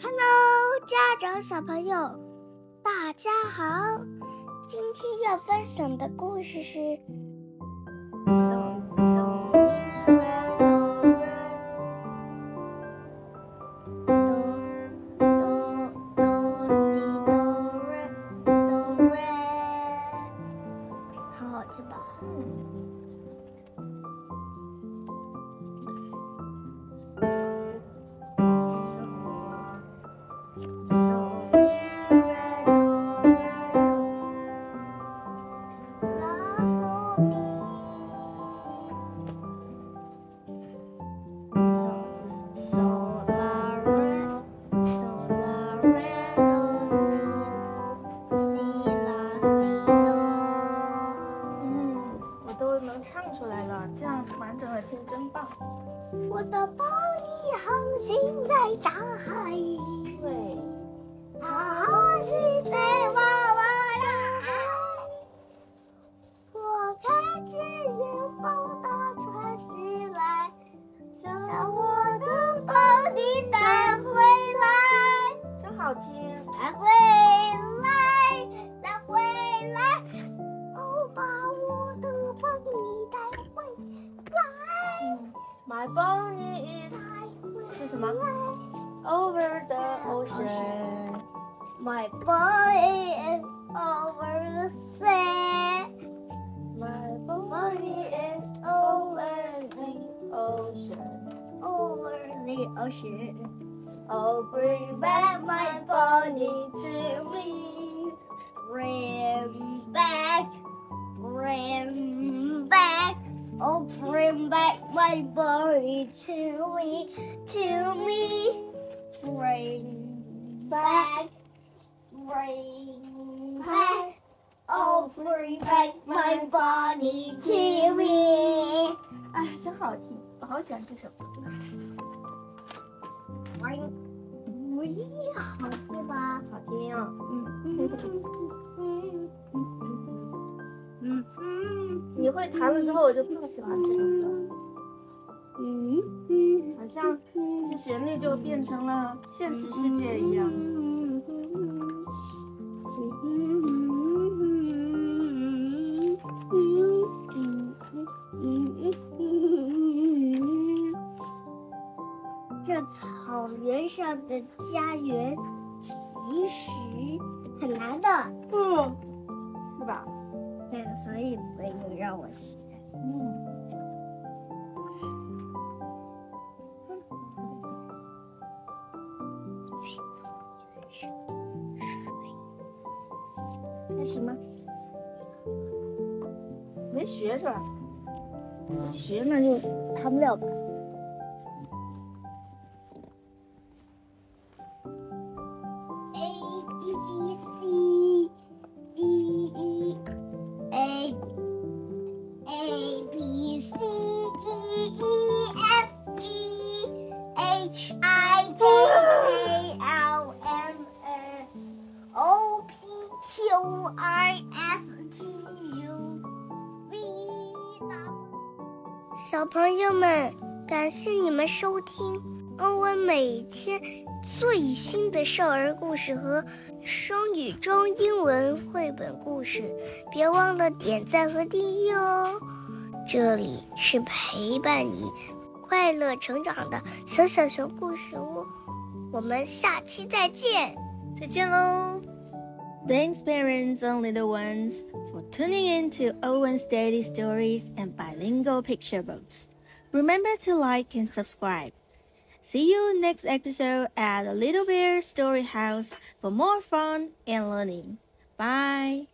Hello，家长小朋友，大家好。今天要分享的故事是。我的宝你航行在大海，对，航行在茫 是什么？Over the ocean. My boy is over the sea. My bunny is over the ocean. Over the ocean. Oh, bring back my bunny to me. Bring back, bring back, oh, bring back my body to me, to me. Bring back, bring back, oh, bring back my body to me. 哎，真好听，我好喜欢这首歌。Bring, bring，好听吧？好听啊、嗯嗯嗯你会弹了之后，我就更喜欢这首歌，嗯嗯。好像这些旋律就变成了现实世界一样。这草原上的家园其实很难的，嗯，是吧？对，所以没有让我学。嗯。开始吗？没学是吧？学那就弹不了吧。Q R S T U V W。小朋友们，感谢你们收听欧文每天最新的少儿故事和双语中英文绘本故事，别忘了点赞和订阅哦。这里是陪伴你快乐成长的小小熊故事屋，我们下期再见。再见喽！Thanks, parents and little ones, for tuning in to Owen's Daily Stories and Bilingual Picture Books. Remember to like and subscribe. See you next episode at the Little Bear Story House for more fun and learning. Bye.